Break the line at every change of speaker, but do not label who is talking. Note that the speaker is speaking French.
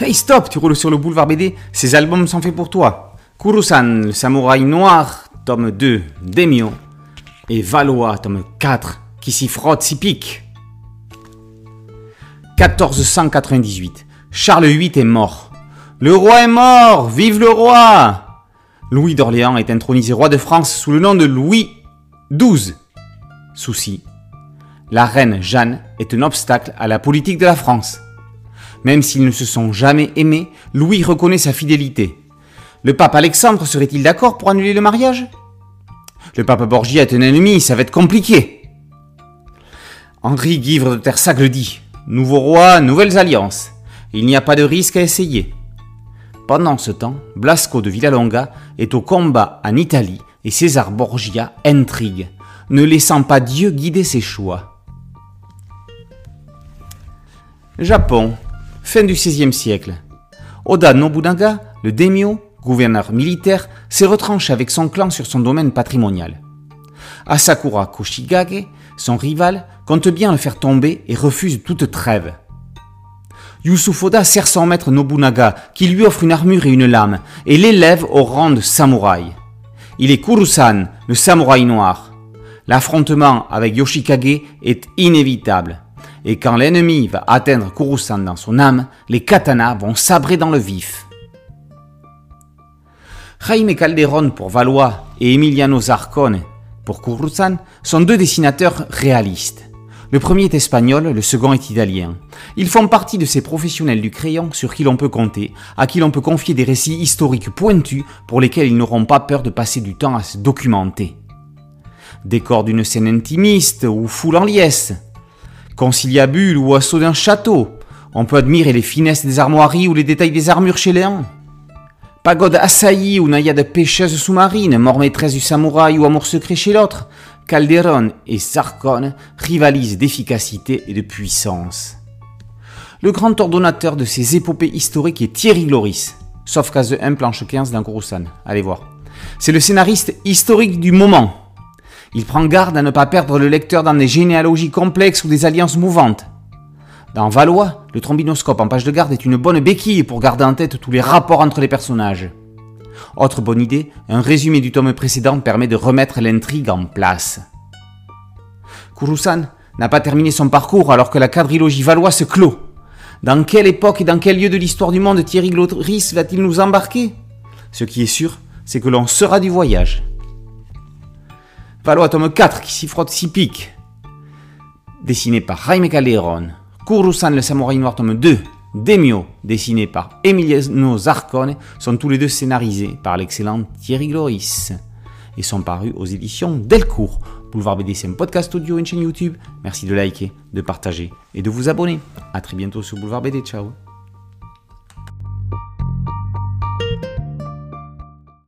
Hey stop, tu roules sur le boulevard BD, ces albums sont faits pour toi. Kurusan, le samouraï noir, tome 2, Demio. Et Valois, tome 4, qui s'y frotte, s'y pique. 1498. Charles VIII est mort. Le roi est mort Vive le roi Louis d'Orléans est intronisé roi de France sous le nom de Louis XII. Souci. La reine Jeanne est un obstacle à la politique de la France. Même s'ils ne se sont jamais aimés, Louis reconnaît sa fidélité. Le pape Alexandre serait-il d'accord pour annuler le mariage? Le pape Borgia est un ennemi, ça va être compliqué. Henri Guivre de Tersac le dit. Nouveau roi, nouvelles alliances. Il n'y a pas de risque à essayer. Pendant ce temps, Blasco de Villalonga est au combat en Italie et César Borgia intrigue, ne laissant pas Dieu guider ses choix. Japon, fin du XVIe siècle. Oda Nobunaga, le daimyo, gouverneur militaire, s'est retranché avec son clan sur son domaine patrimonial. Asakura Koshigage, son rival, compte bien le faire tomber et refuse toute trêve. Yusuf Oda sert son maître Nobunaga, qui lui offre une armure et une lame, et l'élève au rang de samouraï. Il est Kurusan, le samouraï noir. L'affrontement avec Yoshikage est inévitable. Et quand l'ennemi va atteindre Kurusan dans son âme, les katanas vont sabrer dans le vif. Jaime Calderon pour Valois et Emiliano Zarcone pour Kurusan sont deux dessinateurs réalistes. Le premier est espagnol, le second est italien. Ils font partie de ces professionnels du crayon sur qui l'on peut compter, à qui l'on peut confier des récits historiques pointus pour lesquels ils n'auront pas peur de passer du temps à se documenter. Décor d'une scène intimiste ou foule en liesse, conciliabule ou assaut d'un château, on peut admirer les finesses des armoiries ou les détails des armures chez Léon. Pagode assaillie ou naïade pêcheuse sous-marine, mort maîtresse du samouraï ou amour secret chez l'autre, Calderon et Sarkon rivalisent d'efficacité et de puissance. Le grand ordonnateur de ces épopées historiques est Thierry Loris, sauf case 1 planche 15 dans Kourousan. Allez voir. C'est le scénariste historique du moment. Il prend garde à ne pas perdre le lecteur dans des généalogies complexes ou des alliances mouvantes. Dans Valois, le trombinoscope en page de garde est une bonne béquille pour garder en tête tous les rapports entre les personnages. Autre bonne idée, un résumé du tome précédent permet de remettre l'intrigue en place. Kurusan n'a pas terminé son parcours alors que la quadrilogie valois se clôt. Dans quelle époque et dans quel lieu de l'histoire du monde Thierry Gloris va-t-il nous embarquer? Ce qui est sûr, c'est que l'on sera du voyage. Valois tome 4 qui s'y frotte s'y pique. Dessiné par Jaime Calderon. Kurusan le samouraï noir tome 2 Demio, dessiné par Emiliano Zarcone, sont tous les deux scénarisés par l'excellent Thierry Gloris et sont parus aux éditions Delcourt. Boulevard BD, c'est un podcast audio et une chaîne YouTube. Merci de liker, de partager et de vous abonner. A très bientôt sur Boulevard BD. Ciao